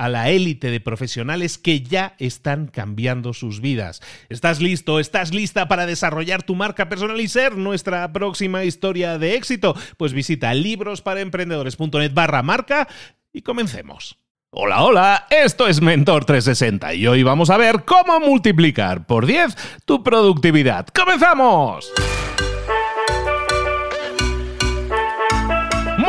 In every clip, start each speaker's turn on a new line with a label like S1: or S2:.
S1: a la élite de profesionales que ya están cambiando sus vidas. ¿Estás listo? ¿Estás lista para desarrollar tu marca personal y ser nuestra próxima historia de éxito? Pues visita librosparaemprendedores.net barra marca y comencemos. Hola, hola, esto es Mentor 360 y hoy vamos a ver cómo multiplicar por 10 tu productividad. ¡Comenzamos!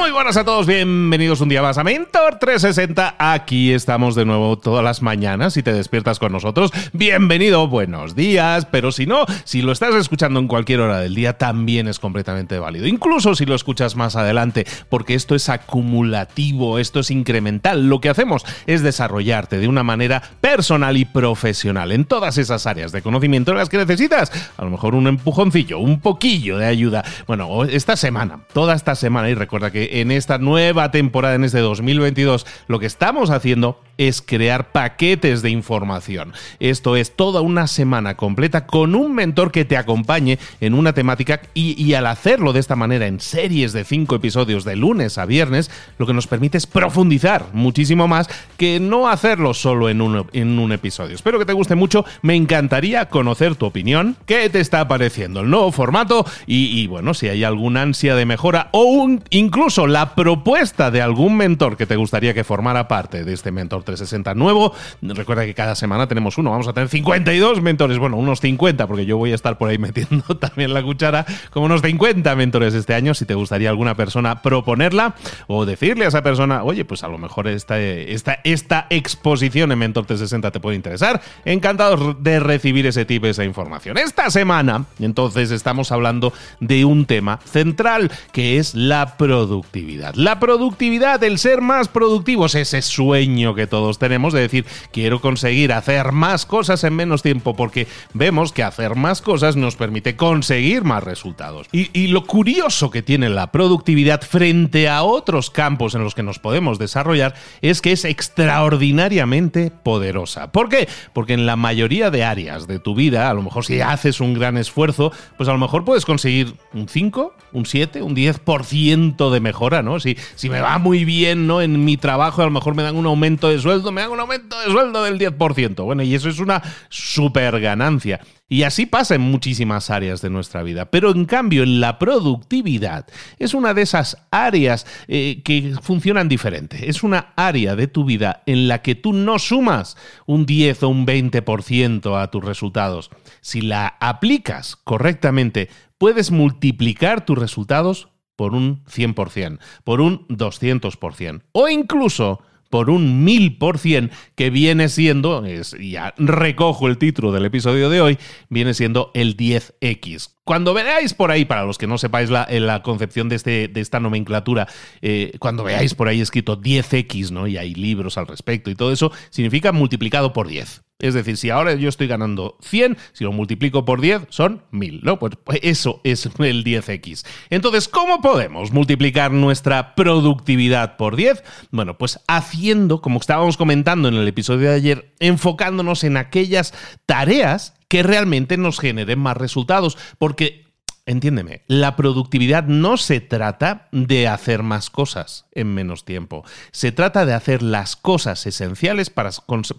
S1: Muy buenas a todos, bienvenidos un día más a Mentor 360. Aquí estamos de nuevo todas las mañanas. Si te despiertas con nosotros, bienvenido, buenos días. Pero si no, si lo estás escuchando en cualquier hora del día, también es completamente válido. Incluso si lo escuchas más adelante, porque esto es acumulativo, esto es incremental. Lo que hacemos es desarrollarte de una manera personal y profesional en todas esas áreas de conocimiento en las que necesitas. A lo mejor un empujoncillo, un poquillo de ayuda. Bueno, esta semana, toda esta semana, y recuerda que en esta nueva temporada, en este 2022, lo que estamos haciendo es crear paquetes de información. Esto es toda una semana completa con un mentor que te acompañe en una temática y, al hacerlo de esta manera en series de cinco episodios de lunes a viernes, lo que nos permite es profundizar muchísimo más que no hacerlo solo en un, en un episodio. Espero que te guste mucho, me encantaría conocer tu opinión, qué te está pareciendo el nuevo formato y, bueno, si hay alguna ansia de mejora o un, incluso la propuesta de algún mentor que te gustaría que formara parte de este mentor 360 nuevo. Recuerda que cada semana tenemos uno, vamos a tener 52 mentores, bueno, unos 50, porque yo voy a estar por ahí metiendo también la cuchara, como unos 50 mentores este año. Si te gustaría alguna persona proponerla o decirle a esa persona, oye, pues a lo mejor esta, esta, esta exposición en Mentor 360 te puede interesar, encantados de recibir ese tip, esa información. Esta semana, entonces, estamos hablando de un tema central que es la productividad. La productividad, el ser más productivos, ese sueño que todos tenemos de decir, quiero conseguir hacer más cosas en menos tiempo, porque vemos que hacer más cosas nos permite conseguir más resultados. Y, lo curioso que tiene la productividad frente a otros campos en los que nos podemos desarrollar es que es extraordinariamente poderosa. ¿Por qué? Porque en la mayoría de áreas de tu vida, a lo mejor si haces un gran esfuerzo, pues a lo mejor puedes conseguir un 5, un 7, un 10% de mejora, ¿no? Si, si me va muy bien, ¿no? En mi trabajo, a lo mejor me dan un aumento de sueldo, me hago un aumento de sueldo del 10%. Bueno, y eso es una super ganancia. Y así pasa en muchísimas áreas de nuestra vida. Pero en cambio, en la productividad es una de esas áreas eh, que funcionan diferente. Es una área de tu vida en la que tú no sumas un 10 o un 20% a tus resultados. Si la aplicas correctamente, puedes multiplicar tus resultados por un 100%, por un 200% o incluso por un mil por cien, que viene siendo, es, ya recojo el título del episodio de hoy, viene siendo el 10X. Cuando veáis por ahí, para los que no sepáis la, la concepción de, este, de esta nomenclatura, eh, cuando veáis por ahí escrito 10X, ¿no? Y hay libros al respecto y todo eso, significa multiplicado por 10. Es decir, si ahora yo estoy ganando 100, si lo multiplico por 10 son 1000, ¿no? Pues, pues eso es el 10x. Entonces, ¿cómo podemos multiplicar nuestra productividad por 10? Bueno, pues haciendo, como estábamos comentando en el episodio de ayer, enfocándonos en aquellas tareas que realmente nos generen más resultados, porque entiéndeme, la productividad no se trata de hacer más cosas en menos tiempo. Se trata de hacer las cosas esenciales para,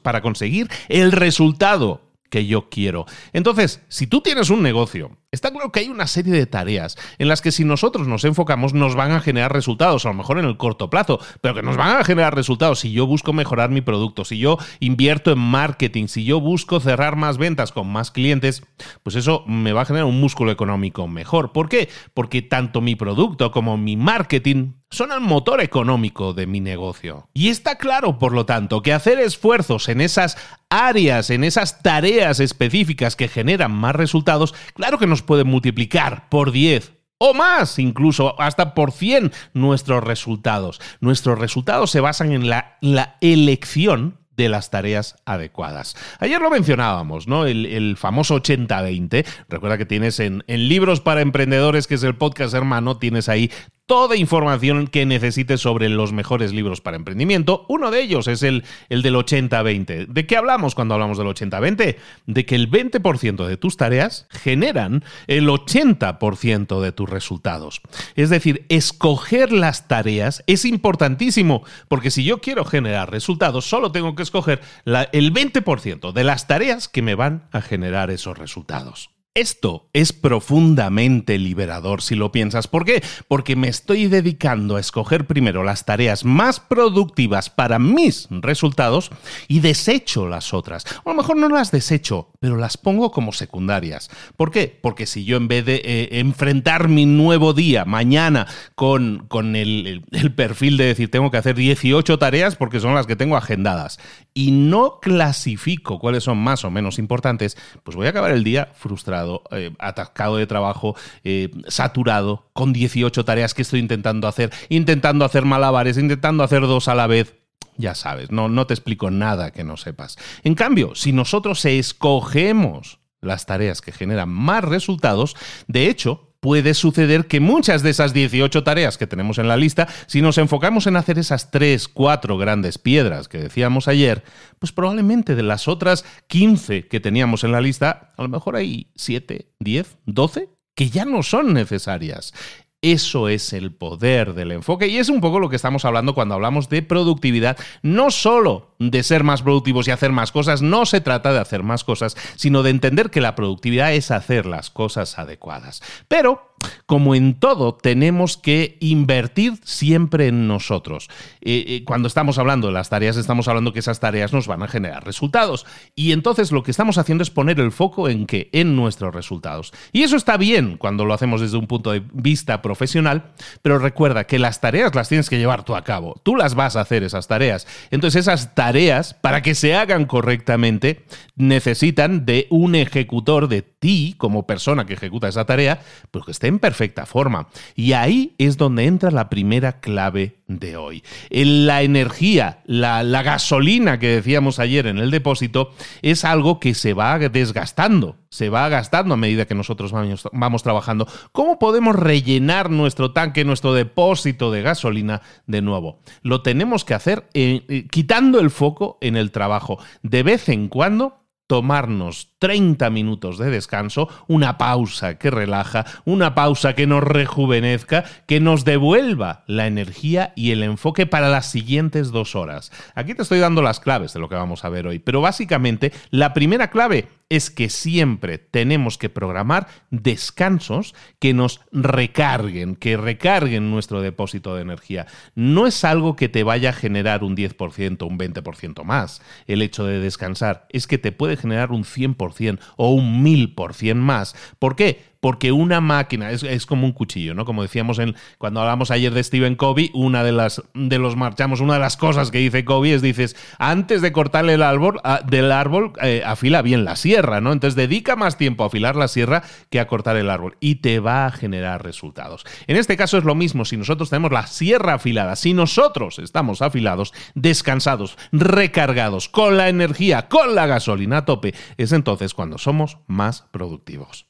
S1: para conseguir el resultado que yo quiero. Entonces, si tú tienes un negocio, está claro que hay una serie de tareas en las que si nosotros nos enfocamos nos van a generar resultados, a lo mejor en el corto plazo, pero que nos van a generar resultados si yo busco mejorar mi producto, si yo invierto en marketing, si yo busco cerrar más ventas con más clientes, pues eso me va a generar un músculo económico mejor. ¿Por qué? Porque tanto mi producto como mi marketing son el motor económico de mi negocio. Y está claro, por lo tanto, que hacer esfuerzos en esas áreas, en esas tareas específicas que generan más resultados, claro que nos puede multiplicar por 10 o más, incluso hasta por 100 nuestros resultados. Nuestros resultados se basan en la, elección de las tareas adecuadas. Ayer lo mencionábamos, ¿no? El, famoso 80-20. Recuerda que tienes en, en Libros para Emprendedores, que es el podcast hermano, tienes ahí toda información que necesites sobre los mejores libros para emprendimiento. Uno de ellos es el, el del 80-20. ¿De qué hablamos cuando hablamos del 80-20? De que el 20% de tus tareas generan el 80% de tus resultados. Es decir, escoger las tareas es importantísimo, porque si yo quiero generar resultados, solo tengo que escoger el 20% de las tareas que me van a generar esos resultados. Esto es profundamente liberador si lo piensas. ¿Por qué? Porque me estoy dedicando a escoger primero las tareas más productivas para mis resultados y desecho las otras. A lo mejor no las desecho, pero las pongo como secundarias. ¿Por qué? Porque si yo en vez de eh, enfrentar mi nuevo día mañana con, con el, el perfil de decir tengo que hacer 18 tareas porque son las que tengo agendadas y no clasifico cuáles son más o menos importantes, pues voy a acabar el día frustrado eh, atascado de trabajo, eh, saturado, con 18 tareas que estoy intentando hacer, intentando hacer malabares, intentando hacer dos a la vez. Ya sabes, no, no te explico nada que no sepas. En cambio, si nosotros escogemos las tareas que generan más resultados, de hecho, puede suceder que muchas de esas 18 tareas que tenemos en la lista, si nos enfocamos en hacer esas 3, 4 grandes piedras que decíamos ayer, pues probablemente de las otras 15 que teníamos en la lista, a lo mejor hay 7, 10, 12 que ya no son necesarias. Eso es el poder del enfoque y es un poco lo que estamos hablando cuando hablamos de productividad, no solo de ser más productivos y hacer más cosas, no se trata de hacer más cosas, sino de entender que la productividad es hacer las cosas adecuadas. Pero como en todo, tenemos que invertir siempre en nosotros. Eh, eh, cuando estamos hablando de las tareas, estamos hablando que esas tareas nos van a generar resultados. Y entonces lo que estamos haciendo es poner el foco en qué? En nuestros resultados. Y eso está bien cuando lo hacemos desde un punto de vista profesional, pero recuerda que las tareas las tienes que llevar tú a cabo. Tú las vas a hacer esas tareas. Entonces esas tareas, para que se hagan correctamente, necesitan de un ejecutor, de ti como persona que ejecuta esa tarea, pues que esté en perfecta forma. Y ahí es donde entra la primera clave de hoy. La energía, la, gasolina que decíamos ayer en el depósito, es algo que se va desgastando, se va gastando a medida que nosotros vamos, trabajando. ¿Cómo podemos rellenar nuestro tanque, nuestro depósito de gasolina de nuevo? Lo tenemos que hacer eh, eh, quitando el foco en el trabajo. De vez en cuando tomarnos 30 minutos de descanso, una pausa que relaja, una pausa que nos rejuvenezca, que nos devuelva la energía y el enfoque para las siguientes dos horas. Aquí te estoy dando las claves de lo que vamos a ver hoy, pero básicamente la primera clave es que siempre tenemos que programar descansos que nos recarguen, que recarguen nuestro depósito de energía. No es algo que te vaya a generar un 10%, un 20% más el hecho de descansar, es que te puede generar un 100% o un 1000% más. ¿Por qué? Porque una máquina es, como un cuchillo, ¿no? Como decíamos cuando hablamos ayer de Stephen Covey, una de las de los marchamos, una de las cosas que dice Covey es dices, antes de cortarle el árbol, del árbol, eh, afila bien la sierra, ¿no? Entonces dedica más tiempo a afilar la sierra que a cortar el árbol y te va a generar resultados. En este caso es lo mismo, si nosotros tenemos la sierra afilada, si nosotros estamos afilados, descansados, recargados, con la energía, con la gasolina a tope, es entonces cuando somos más productivos.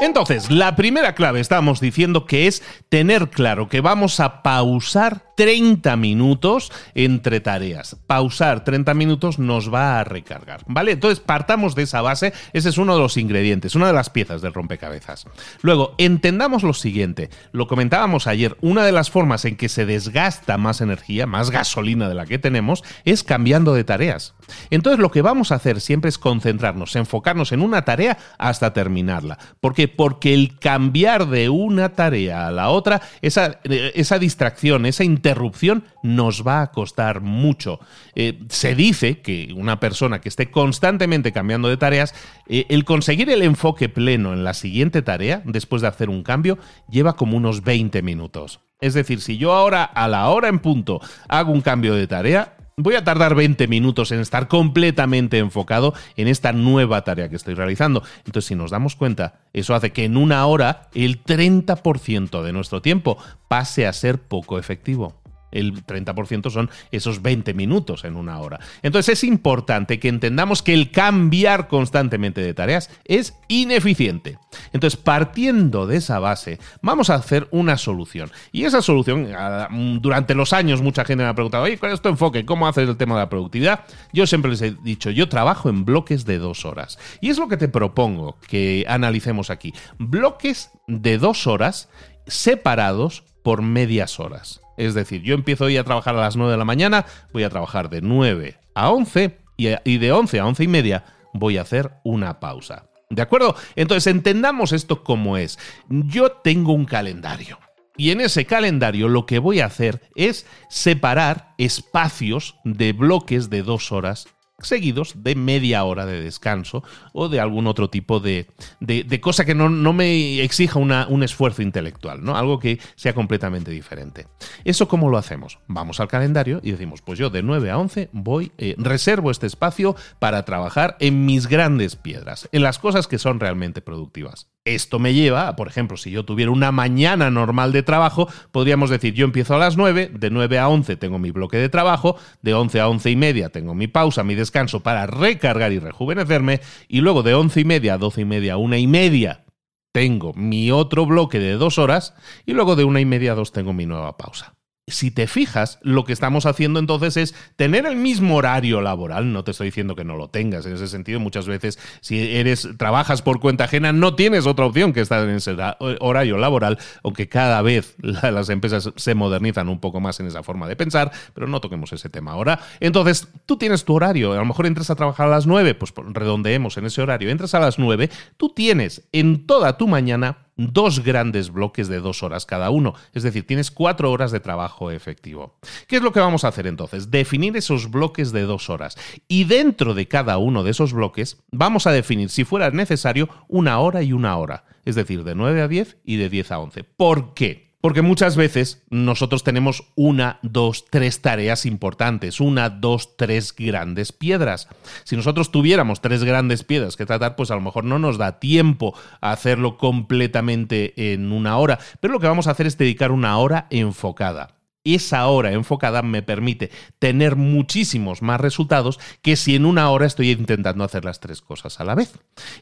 S1: Entonces, la primera clave estamos diciendo que es tener claro que vamos a pausar 30 minutos entre tareas. Pausar 30 minutos nos va a recargar, ¿vale? Entonces, partamos de esa base, ese es uno de los ingredientes, una de las piezas del rompecabezas. Luego, entendamos lo siguiente, lo comentábamos ayer, una de las formas en que se desgasta más energía, más gasolina de la que tenemos, es cambiando de tareas. Entonces, lo que vamos a hacer siempre es concentrarnos, enfocarnos en una tarea hasta terminarla. ¿Por qué? Porque el cambiar de una tarea a la otra, esa, esa distracción, esa interrupción nos va a costar mucho. Eh, se dice que una persona que esté constantemente cambiando de tareas, eh, el conseguir el enfoque pleno en la siguiente tarea, después de hacer un cambio, lleva como unos 20 minutos. Es decir, si yo ahora a la hora en punto hago un cambio de tarea, Voy a tardar 20 minutos en estar completamente enfocado en esta nueva tarea que estoy realizando. Entonces, si nos damos cuenta, eso hace que en una hora el 30% de nuestro tiempo pase a ser poco efectivo el 30% son esos 20 minutos en una hora. Entonces es importante que entendamos que el cambiar constantemente de tareas es ineficiente. Entonces, partiendo de esa base, vamos a hacer una solución. Y esa solución, mm, durante los años mucha gente me ha preguntado, oye, ¿cuál es tu enfoque? ¿Cómo haces el tema de la productividad? Yo siempre les he dicho, yo trabajo en bloques de dos horas. Y es lo que te propongo que analicemos aquí. Bloques de dos horas separados por medias horas. Es decir, yo empiezo hoy a trabajar a las 9 de la mañana, voy a trabajar de 9 a 11 y de 11 a 11 y media voy a hacer una pausa. ¿De acuerdo? Entonces entendamos esto como es. Yo tengo un calendario. Y en ese calendario lo que voy a hacer es separar espacios de bloques de dos horas seguidos de media hora de descanso o de algún otro tipo de, de, cosa que no, me exija un esfuerzo intelectual, ¿no? Algo que sea completamente diferente. ¿Eso cómo lo hacemos? Vamos al calendario y decimos, pues yo de 9 a 11 voy, eh, reservo este espacio para trabajar en mis grandes piedras, en las cosas que son realmente productivas. Esto me lleva, por ejemplo, si yo tuviera una mañana normal de trabajo, podríamos decir, yo empiezo a las 9, de 9 a 11 tengo mi bloque de trabajo, de 11 a 11 y media tengo mi pausa, mi descanso para recargar y rejuvenecerme, y luego de 11 y media a 12 y media a 1 y media tengo mi otro bloque de dos horas, y luego de 1 y media a 2 tengo mi nueva pausa si te fijas, lo que estamos haciendo entonces es tener el mismo horario laboral. No te estoy diciendo que no lo tengas. En ese sentido, muchas veces, si eres, trabajas por cuenta ajena, no tienes otra opción que estar en ese horario laboral, aunque cada vez las empresas se modernizan un poco más en esa forma de pensar, pero no toquemos ese tema ahora. Entonces, tú tienes tu horario. A lo mejor entras a trabajar a las 9, pues redondeemos en ese horario. Entras a las 9, tú tienes en toda tu mañana dos grandes bloques de dos horas cada uno. Es decir, tienes cuatro horas de trabajo efectivo. ¿Qué es lo que vamos a hacer entonces? Definir esos bloques de dos horas. Y dentro de cada uno de esos bloques vamos a definir, si fuera necesario, una hora y una hora. Es decir, de 9 a 10 y de 10 a 11. ¿Por qué? Porque muchas veces nosotros tenemos una, dos, tres tareas importantes, una, dos, tres grandes piedras. Si nosotros tuviéramos tres grandes piedras que tratar, pues a lo mejor no nos da tiempo a hacerlo completamente en una hora. Pero lo que vamos a hacer es dedicar una hora enfocada esa hora enfocada me permite tener muchísimos más resultados que si en una hora estoy intentando hacer las tres cosas a la vez.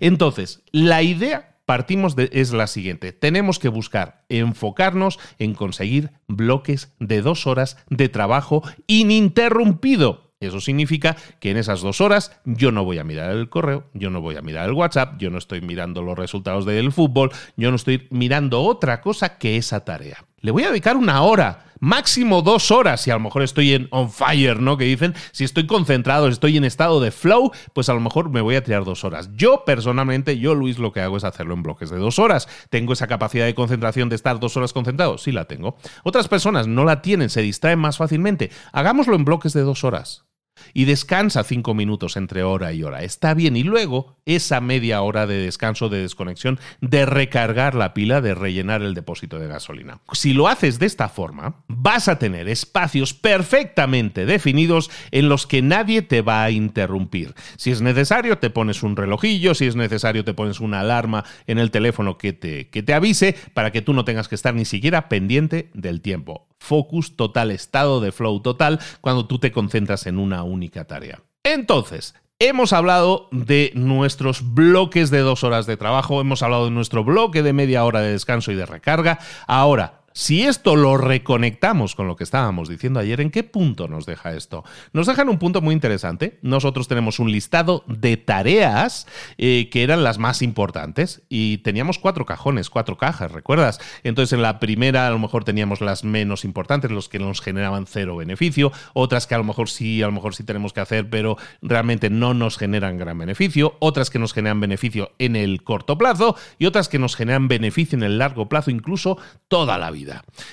S1: Entonces, la idea partimos de es la siguiente. Tenemos que buscar enfocarnos en conseguir bloques de dos horas de trabajo ininterrumpido. Eso significa que en esas dos horas yo no voy a mirar el correo, yo no voy a mirar el WhatsApp, yo no estoy mirando los resultados del fútbol, yo no estoy mirando otra cosa que esa tarea. Le voy a dedicar una hora máximo dos horas, y a lo mejor estoy en on fire, ¿no? Que dicen, si estoy concentrado, estoy en estado de flow, pues a lo mejor me voy a tirar dos horas. Yo personalmente, yo Luis, lo que hago es hacerlo en bloques de dos horas. ¿Tengo esa capacidad de concentración de estar dos horas concentrado? Sí la tengo. Otras personas no la tienen, se distraen más fácilmente. Hagámoslo en bloques de dos horas. Y descansa cinco minutos entre hora y hora. Está bien. Y luego esa media hora de descanso, de desconexión, de recargar la pila, de rellenar el depósito de gasolina. Si lo haces de esta forma, vas a tener espacios perfectamente definidos en los que nadie te va a interrumpir. Si es necesario, te pones un relojillo, si es necesario, te pones una alarma en el teléfono que te, que te avise para que tú no tengas que estar ni siquiera pendiente del tiempo focus total, estado de flow total, cuando tú te concentras en una única tarea. Entonces, Hemos hablado de nuestros bloques de dos horas de trabajo, hemos hablado de nuestro bloque de media hora de descanso y de recarga. Ahora, si esto lo reconectamos con lo que estábamos diciendo ayer, ¿en qué punto nos deja esto? Nos deja en un punto muy interesante. Nosotros tenemos un listado de tareas eh, que eran las más importantes y teníamos cuatro cajones, cuatro cajas, ¿recuerdas? Entonces en la primera a lo mejor teníamos las menos importantes, los que nos generaban cero beneficio, otras que a lo mejor sí, a lo mejor sí tenemos que hacer, pero realmente no nos generan gran beneficio, otras que nos generan beneficio en el corto plazo y otras que nos generan beneficio en el largo plazo, incluso toda la vida.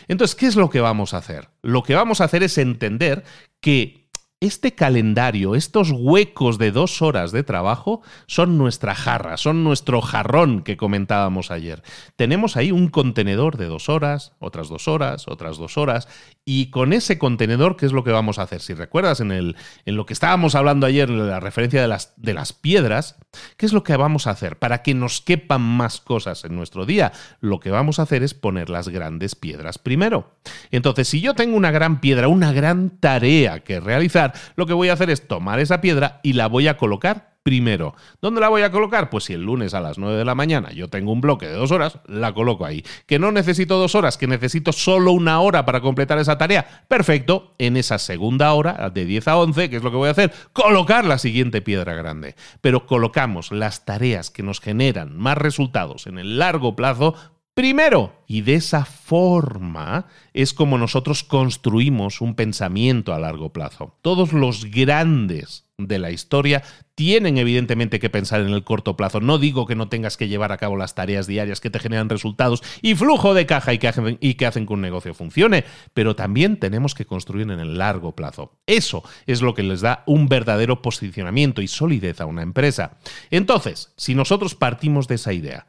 S1: Entonces, ¿qué es lo que vamos a hacer? Lo que vamos a hacer es entender que este calendario, estos huecos de dos horas de trabajo, son nuestra jarra, son nuestro jarrón que comentábamos ayer. Tenemos ahí un contenedor de dos horas, otras dos horas, otras dos horas, y con ese contenedor, ¿qué es lo que vamos a hacer? Si recuerdas en, el, en lo que estábamos hablando ayer, en la referencia de las, de las piedras, ¿qué es lo que vamos a hacer? Para que nos quepan más cosas en nuestro día, lo que vamos a hacer es poner las grandes piedras primero. Entonces, si yo tengo una gran piedra, una gran tarea que realizar, lo que voy a hacer es tomar esa piedra y la voy a colocar primero. ¿Dónde la voy a colocar? Pues si el lunes a las 9 de la mañana yo tengo un bloque de dos horas, la coloco ahí. ¿Que no necesito dos horas? ¿Que necesito solo una hora para completar esa tarea? Perfecto. En esa segunda hora, de 10 a 11, ¿qué es lo que voy a hacer? Colocar la siguiente piedra grande. Pero colocamos las tareas que nos generan más resultados en el largo plazo primero. Y de esa forma es como nosotros construimos un pensamiento a largo plazo. Todos los grandes de la historia tienen evidentemente que pensar en el corto plazo. No digo que no tengas que llevar a cabo las tareas diarias que te generan resultados y flujo de caja y que hacen, que, que un negocio funcione, pero también tenemos que construir en el largo plazo. Eso es lo que les da un verdadero posicionamiento y solidez a una empresa. Entonces, si nosotros partimos de esa idea,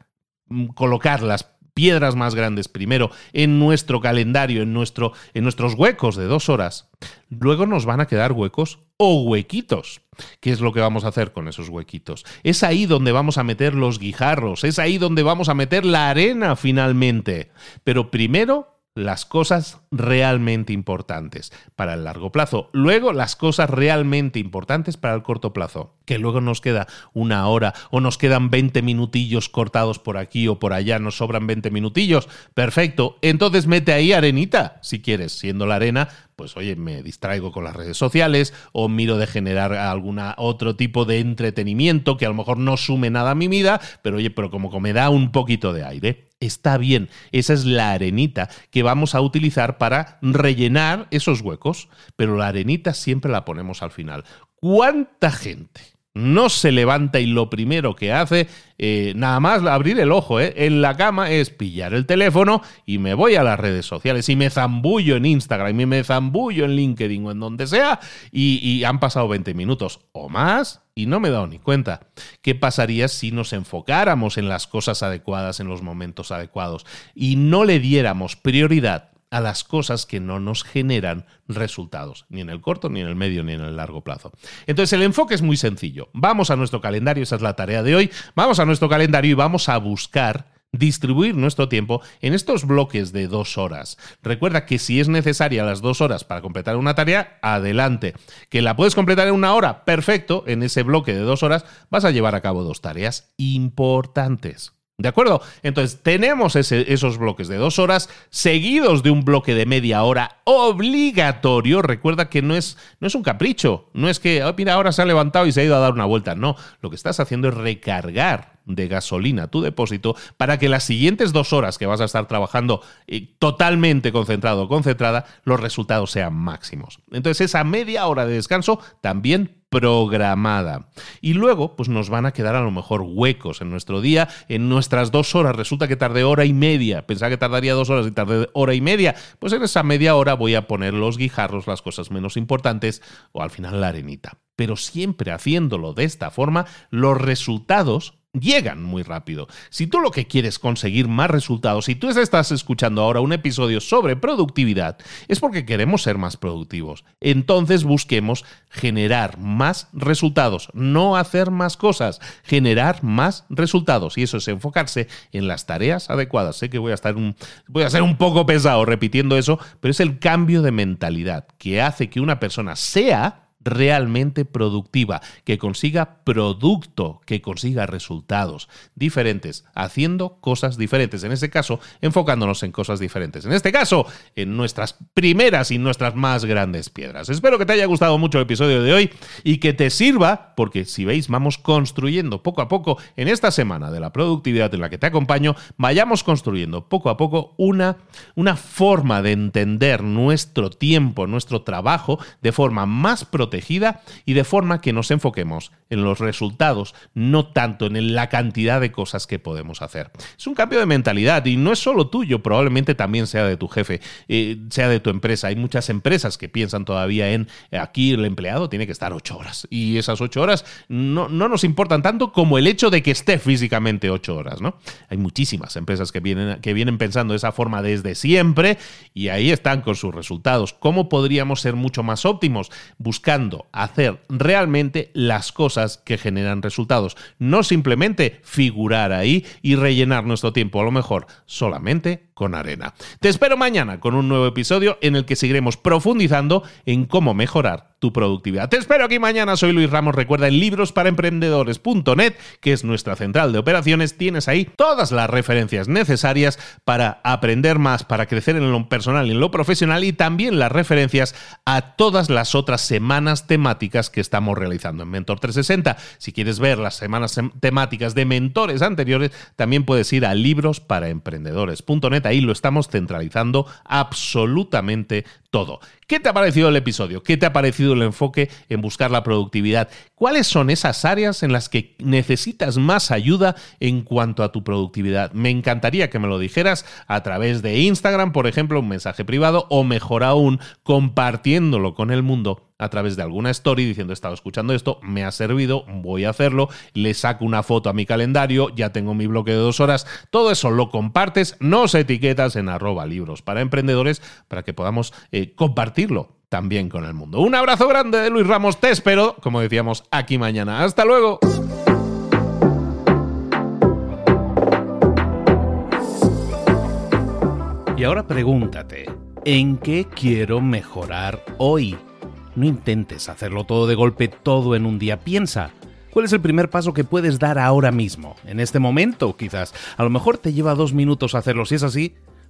S1: mm, colocar las piedras más grandes primero en nuestro calendario, en, nuestro, en nuestros huecos de dos horas, luego nos van a quedar huecos o huequitos. ¿Qué es lo que vamos a hacer con esos huequitos? Es ahí donde vamos a meter los guijarros, es ahí donde vamos a meter la arena finalmente. Pero primero las cosas realmente importantes para el largo plazo. Luego, las cosas realmente importantes para el corto plazo. Que luego nos queda una hora o nos quedan 20 minutillos cortados por aquí o por allá, nos sobran 20 minutillos. Perfecto. Entonces mete ahí arenita, si quieres, siendo la arena, pues oye, me distraigo con las redes sociales o miro de generar algún otro tipo de entretenimiento que a lo mejor no sume nada a mi vida, pero oye, pero como que me da un poquito de aire está bien. Esa es la arenita que vamos a utilizar para rellenar esos huecos, pero la arenita siempre la ponemos al final. ¿Cuánta gente no se levanta y lo primero que hace, eh, nada más abrir el ojo eh, en la cama, es pillar el teléfono y me voy a las redes sociales y me zambullo en Instagram y me zambullo en LinkedIn o en donde sea y, y han pasado 20 minutos o más y no me he dado ni cuenta. ¿Qué pasaría si nos enfocáramos en las cosas adecuadas en los momentos adecuados y no le diéramos prioridad a las cosas que no nos generan resultados, ni en el corto, ni en el medio, ni en el largo plazo. Entonces el enfoque es muy sencillo. Vamos a nuestro calendario, esa es la tarea de hoy, vamos a nuestro calendario y vamos a buscar distribuir nuestro tiempo en estos bloques de dos horas. Recuerda que si es necesaria las dos horas para completar una tarea, adelante. Que la puedes completar en una hora, perfecto. En ese bloque de dos horas vas a llevar a cabo dos tareas importantes. ¿De acuerdo? Entonces, tenemos esos bloques de dos horas seguidos de un bloque de media hora obligatorio. Recuerda que no es, no es un capricho, no es que, mira, ahora se ha levantado y se ha ido a dar una vuelta. No, lo que estás haciendo es recargar de gasolina a tu depósito para que las siguientes dos horas que vas a estar trabajando eh, totalmente concentrado o concentrada, los resultados sean máximos. Entonces esa media hora de descanso también programada. Y luego, pues nos van a quedar a lo mejor huecos en nuestro día, en nuestras dos horas. Resulta que tardé hora y media. Pensaba que tardaría dos horas y tardé hora y media. Pues en esa media hora voy a poner los guijarros, las cosas menos importantes o al final la arenita. Pero siempre haciéndolo de esta forma, los resultados llegan muy rápido. Si tú lo que quieres conseguir más resultados, si tú estás escuchando ahora un episodio sobre productividad, es porque queremos ser más productivos. Entonces busquemos generar más resultados, no hacer más cosas, generar más resultados. Y eso es enfocarse en las tareas adecuadas. Sé que voy a estar un, voy a ser un poco pesado repitiendo eso, pero es el cambio de mentalidad que hace que una persona sea realmente productiva, que consiga producto, que consiga resultados diferentes, haciendo cosas diferentes. En este caso, enfocándonos en cosas diferentes. En este caso, en nuestras primeras y nuestras más grandes piedras. Espero que te haya gustado mucho el episodio de hoy y que te sirva, porque si veis, vamos construyendo poco a poco en esta semana de la productividad en la que te acompaño, vayamos construyendo poco a poco una, una forma de entender nuestro tiempo, nuestro trabajo de forma más protegida y de forma que nos enfoquemos en los resultados, no tanto en la cantidad de cosas que podemos hacer. Es un cambio de mentalidad y no es solo tuyo, probablemente también sea de tu jefe, eh, sea de tu empresa. Hay muchas empresas que piensan todavía en eh, aquí el empleado tiene que estar ocho horas y esas ocho horas no, no nos importan tanto como el hecho de que esté físicamente ocho horas, ¿no? Hay muchísimas empresas que vienen, que vienen pensando de esa forma desde siempre y ahí están con sus resultados. ¿Cómo podríamos ser mucho más óptimos? Buscando hacer realmente las cosas que generan resultados, no simplemente figurar ahí y rellenar nuestro tiempo, a lo mejor solamente con arena. Te espero mañana con un nuevo episodio en el que seguiremos profundizando en cómo mejorar tu productividad. Te espero aquí mañana, soy Luis Ramos, recuerda en librosparaemprendedores.net, que es nuestra central de operaciones, tienes ahí todas las referencias necesarias para aprender más, para crecer en lo personal y en lo profesional y también las referencias a todas las otras semanas temáticas que estamos realizando en Mentor 360. Si quieres ver las semanas temáticas de mentores anteriores, también puedes ir a librosparaemprendedores.net ahí lo estamos centralizando absolutamente todo. ¿Qué te ha parecido el episodio? ¿Qué te ha parecido el enfoque en buscar la productividad? ¿Cuáles son esas áreas en las que necesitas más ayuda en cuanto a tu productividad? Me encantaría que me lo dijeras a través de Instagram, por ejemplo, un mensaje privado o mejor aún, compartiéndolo con el mundo a través de alguna story diciendo he estado escuchando esto, me ha servido, voy a hacerlo, le saco una foto a mi calendario, ya tengo mi bloque de dos horas, todo eso lo compartes, nos etiquetas en arroba libros para emprendedores para que podamos eh, compartirlo también con el mundo. Un abrazo grande de Luis Ramos, te espero, como decíamos, aquí mañana. Hasta luego. Y ahora pregúntate, ¿en qué quiero mejorar hoy? No intentes hacerlo todo de golpe, todo en un día. Piensa, ¿cuál es el primer paso que puedes dar ahora mismo? En este momento, quizás. A lo mejor te lleva dos minutos hacerlo. Si es así,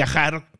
S1: viajar